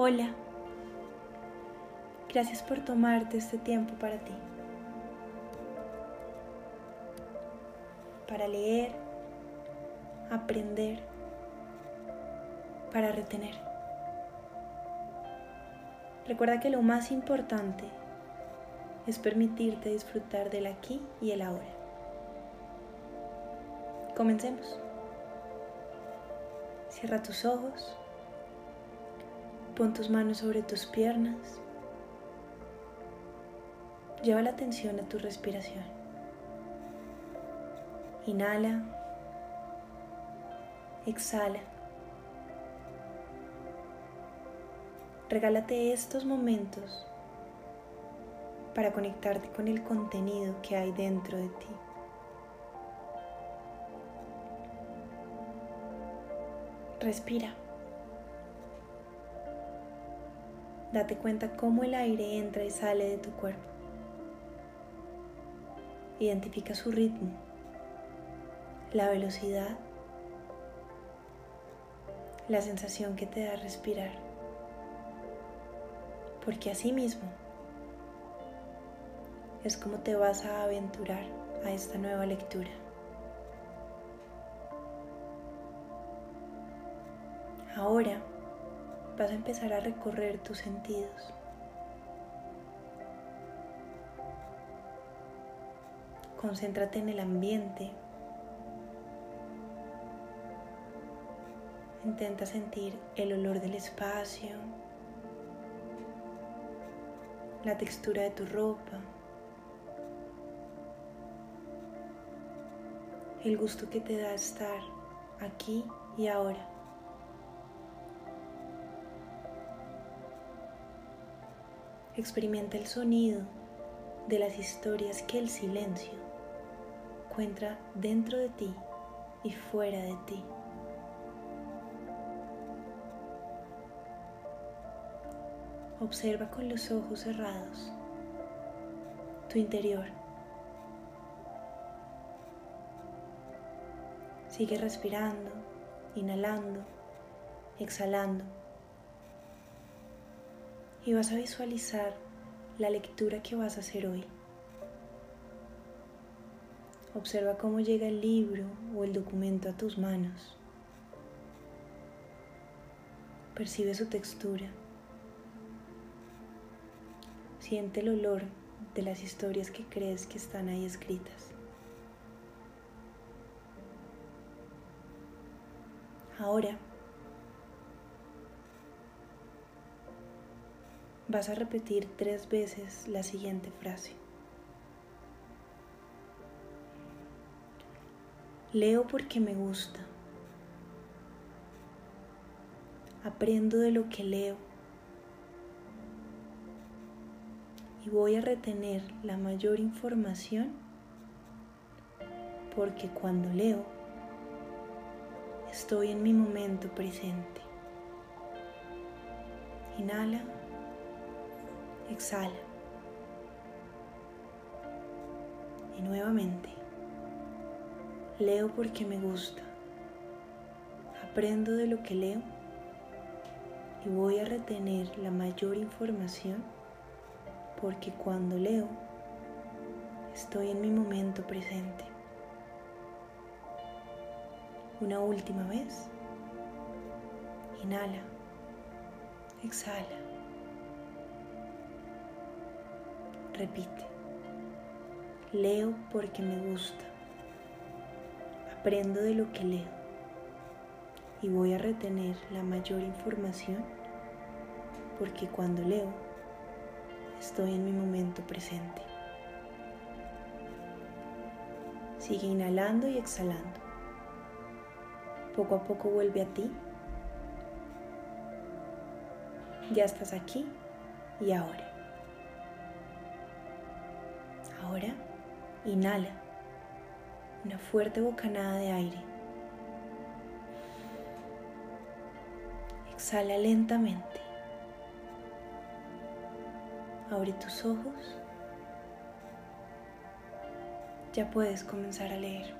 Hola. Gracias por tomarte este tiempo para ti. Para leer, aprender, para retener. Recuerda que lo más importante es permitirte disfrutar del aquí y el ahora. Comencemos. Cierra tus ojos. Pon tus manos sobre tus piernas. Lleva la atención a tu respiración. Inhala. Exhala. Regálate estos momentos para conectarte con el contenido que hay dentro de ti. Respira. Date cuenta cómo el aire entra y sale de tu cuerpo. Identifica su ritmo, la velocidad, la sensación que te da respirar. Porque así mismo es como te vas a aventurar a esta nueva lectura. Ahora vas a empezar a recorrer tus sentidos. Concéntrate en el ambiente. Intenta sentir el olor del espacio, la textura de tu ropa, el gusto que te da estar aquí y ahora. Experimenta el sonido de las historias que el silencio encuentra dentro de ti y fuera de ti. Observa con los ojos cerrados tu interior. Sigue respirando, inhalando, exhalando y vas a visualizar la lectura que vas a hacer hoy. Observa cómo llega el libro o el documento a tus manos. Percibe su textura. Siente el olor de las historias que crees que están ahí escritas. Ahora vas a repetir tres veces la siguiente frase. Leo porque me gusta. Aprendo de lo que leo. Y voy a retener la mayor información porque cuando leo estoy en mi momento presente. Inhala. Exhala. Y nuevamente, leo porque me gusta. Aprendo de lo que leo y voy a retener la mayor información porque cuando leo estoy en mi momento presente. Una última vez. Inhala. Exhala. Repite. Leo porque me gusta. Aprendo de lo que leo. Y voy a retener la mayor información porque cuando leo estoy en mi momento presente. Sigue inhalando y exhalando. Poco a poco vuelve a ti. Ya estás aquí y ahora. Ahora inhala una fuerte bocanada de aire. Exhala lentamente. Abre tus ojos. Ya puedes comenzar a leer.